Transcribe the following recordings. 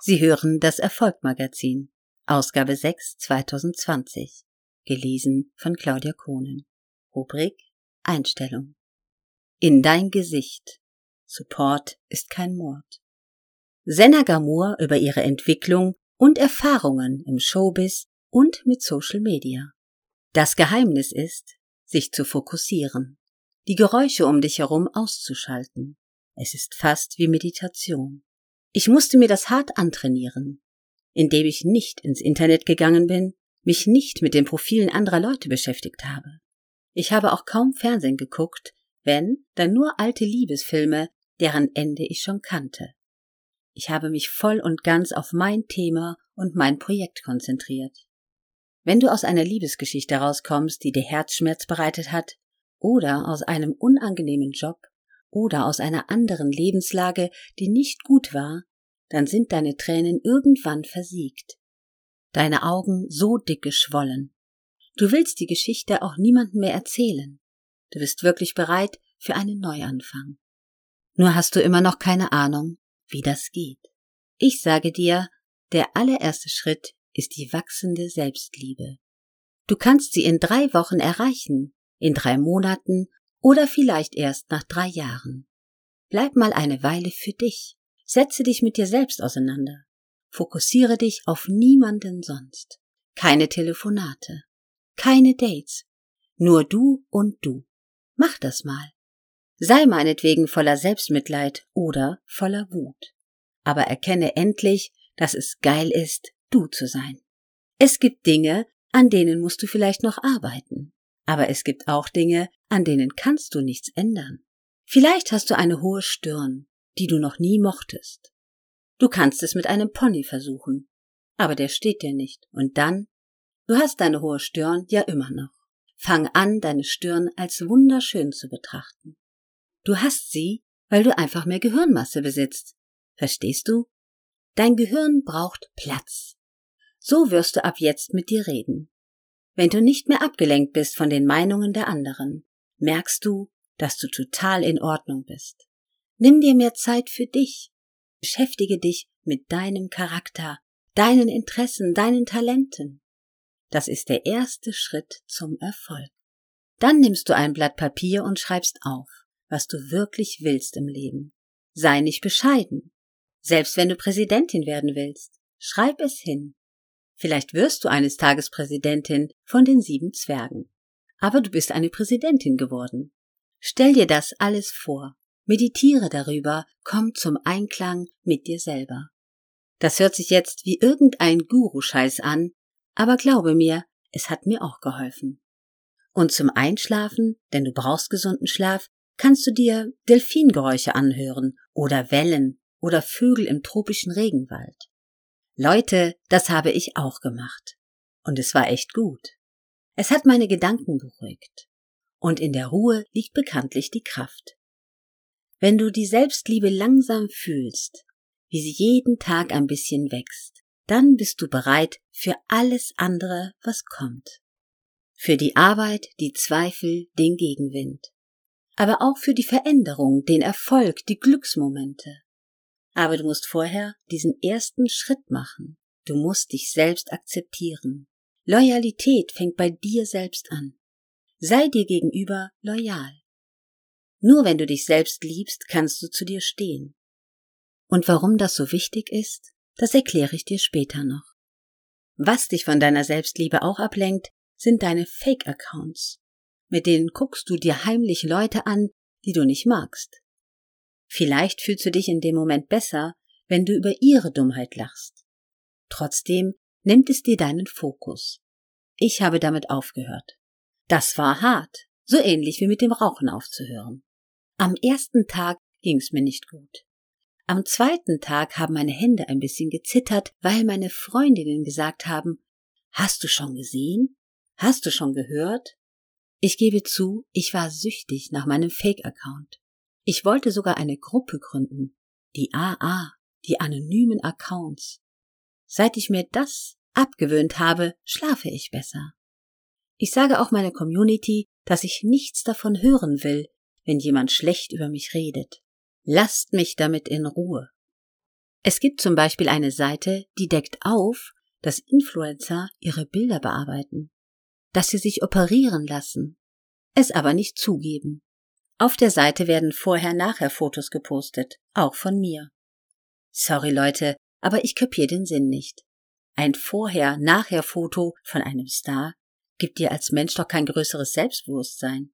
Sie hören das Erfolgmagazin, Ausgabe 6 2020, gelesen von Claudia Kohnen. Rubrik Einstellung. In dein Gesicht. Support ist kein Mord. Senna Gamur über ihre Entwicklung und Erfahrungen im Showbiz und mit Social Media. Das Geheimnis ist, sich zu fokussieren, die Geräusche um dich herum auszuschalten. Es ist fast wie Meditation. Ich musste mir das hart antrainieren, indem ich nicht ins Internet gegangen bin, mich nicht mit den Profilen anderer Leute beschäftigt habe. Ich habe auch kaum Fernsehen geguckt, wenn, dann nur alte Liebesfilme, deren Ende ich schon kannte. Ich habe mich voll und ganz auf mein Thema und mein Projekt konzentriert. Wenn du aus einer Liebesgeschichte rauskommst, die dir Herzschmerz bereitet hat, oder aus einem unangenehmen Job, oder aus einer anderen Lebenslage, die nicht gut war, dann sind deine Tränen irgendwann versiegt. Deine Augen so dick geschwollen. Du willst die Geschichte auch niemandem mehr erzählen. Du bist wirklich bereit für einen Neuanfang. Nur hast du immer noch keine Ahnung, wie das geht. Ich sage dir, der allererste Schritt ist die wachsende Selbstliebe. Du kannst sie in drei Wochen erreichen, in drei Monaten oder vielleicht erst nach drei Jahren. Bleib mal eine Weile für dich. Setze dich mit dir selbst auseinander. Fokussiere dich auf niemanden sonst. Keine Telefonate. Keine Dates. Nur du und du. Mach das mal. Sei meinetwegen voller Selbstmitleid oder voller Wut. Aber erkenne endlich, dass es geil ist, du zu sein. Es gibt Dinge, an denen musst du vielleicht noch arbeiten. Aber es gibt auch Dinge, an denen kannst du nichts ändern. Vielleicht hast du eine hohe Stirn, die du noch nie mochtest. Du kannst es mit einem Pony versuchen, aber der steht dir nicht. Und dann? Du hast deine hohe Stirn ja immer noch. Fang an, deine Stirn als wunderschön zu betrachten. Du hast sie, weil du einfach mehr Gehirnmasse besitzt. Verstehst du? Dein Gehirn braucht Platz. So wirst du ab jetzt mit dir reden. Wenn du nicht mehr abgelenkt bist von den Meinungen der anderen, merkst du, dass du total in Ordnung bist. Nimm dir mehr Zeit für dich. Beschäftige dich mit deinem Charakter, deinen Interessen, deinen Talenten. Das ist der erste Schritt zum Erfolg. Dann nimmst du ein Blatt Papier und schreibst auf, was du wirklich willst im Leben. Sei nicht bescheiden. Selbst wenn du Präsidentin werden willst, schreib es hin. Vielleicht wirst du eines Tages Präsidentin von den sieben Zwergen. Aber du bist eine Präsidentin geworden. Stell dir das alles vor. Meditiere darüber, komm zum Einklang mit dir selber. Das hört sich jetzt wie irgendein Guru-Scheiß an, aber glaube mir, es hat mir auch geholfen. Und zum Einschlafen, denn du brauchst gesunden Schlaf, kannst du dir Delfingeräusche anhören oder Wellen oder Vögel im tropischen Regenwald. Leute, das habe ich auch gemacht. Und es war echt gut. Es hat meine Gedanken beruhigt. Und in der Ruhe liegt bekanntlich die Kraft. Wenn du die Selbstliebe langsam fühlst, wie sie jeden Tag ein bisschen wächst, dann bist du bereit für alles andere, was kommt. Für die Arbeit, die Zweifel, den Gegenwind. Aber auch für die Veränderung, den Erfolg, die Glücksmomente. Aber du musst vorher diesen ersten Schritt machen. Du musst dich selbst akzeptieren. Loyalität fängt bei dir selbst an. Sei dir gegenüber loyal. Nur wenn du dich selbst liebst, kannst du zu dir stehen. Und warum das so wichtig ist, das erkläre ich dir später noch. Was dich von deiner Selbstliebe auch ablenkt, sind deine Fake-Accounts. Mit denen guckst du dir heimlich Leute an, die du nicht magst. Vielleicht fühlst du dich in dem Moment besser, wenn du über ihre Dummheit lachst. Trotzdem nimmt es dir deinen Fokus. Ich habe damit aufgehört. Das war hart, so ähnlich wie mit dem Rauchen aufzuhören. Am ersten Tag ging's mir nicht gut. Am zweiten Tag haben meine Hände ein bisschen gezittert, weil meine Freundinnen gesagt haben, Hast du schon gesehen? Hast du schon gehört? Ich gebe zu, ich war süchtig nach meinem Fake-Account. Ich wollte sogar eine Gruppe gründen. Die AA, die anonymen Accounts. Seit ich mir das abgewöhnt habe, schlafe ich besser. Ich sage auch meiner Community, dass ich nichts davon hören will, wenn jemand schlecht über mich redet. Lasst mich damit in Ruhe. Es gibt zum Beispiel eine Seite, die deckt auf, dass Influencer ihre Bilder bearbeiten, dass sie sich operieren lassen, es aber nicht zugeben. Auf der Seite werden vorher-nachher Fotos gepostet, auch von mir. Sorry Leute, aber ich kapier den Sinn nicht. Ein Vorher-Nachher-Foto von einem Star gibt dir als Mensch doch kein größeres Selbstbewusstsein.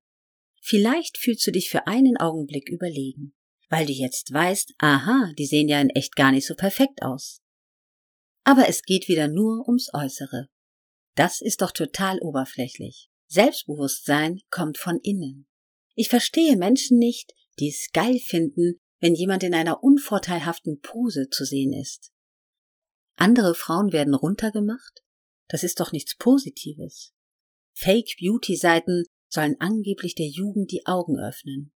Vielleicht fühlst du dich für einen Augenblick überlegen, weil du jetzt weißt, aha, die sehen ja in echt gar nicht so perfekt aus. Aber es geht wieder nur ums Äußere. Das ist doch total oberflächlich. Selbstbewusstsein kommt von innen. Ich verstehe Menschen nicht, die es geil finden, wenn jemand in einer unvorteilhaften Pose zu sehen ist. Andere Frauen werden runtergemacht? Das ist doch nichts Positives. Fake Beauty Seiten sollen angeblich der Jugend die Augen öffnen.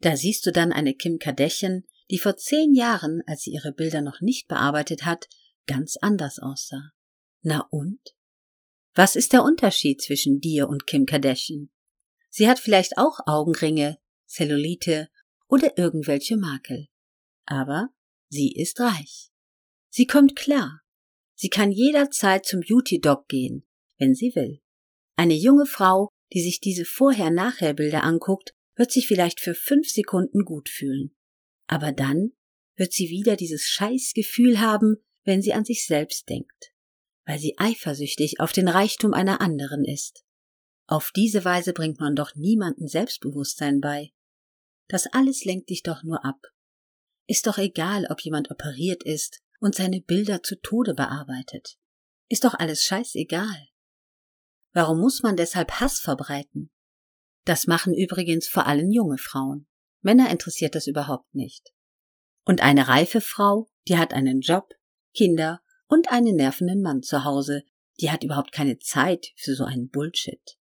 Da siehst du dann eine Kim Kardashian, die vor zehn Jahren, als sie ihre Bilder noch nicht bearbeitet hat, ganz anders aussah. Na und? Was ist der Unterschied zwischen dir und Kim Kardashian? Sie hat vielleicht auch Augenringe, Zellulite oder irgendwelche Makel. Aber sie ist reich. Sie kommt klar. Sie kann jederzeit zum Beauty Dog gehen, wenn sie will. Eine junge Frau, die sich diese Vorher-Nachher-Bilder anguckt, wird sich vielleicht für fünf Sekunden gut fühlen. Aber dann wird sie wieder dieses Scheißgefühl haben, wenn sie an sich selbst denkt, weil sie eifersüchtig auf den Reichtum einer anderen ist. Auf diese Weise bringt man doch niemanden Selbstbewusstsein bei. Das alles lenkt dich doch nur ab. Ist doch egal, ob jemand operiert ist und seine Bilder zu Tode bearbeitet. Ist doch alles scheißegal. Warum muss man deshalb Hass verbreiten? Das machen übrigens vor allem junge Frauen. Männer interessiert das überhaupt nicht. Und eine reife Frau, die hat einen Job, Kinder und einen nervenden Mann zu Hause, die hat überhaupt keine Zeit für so einen Bullshit.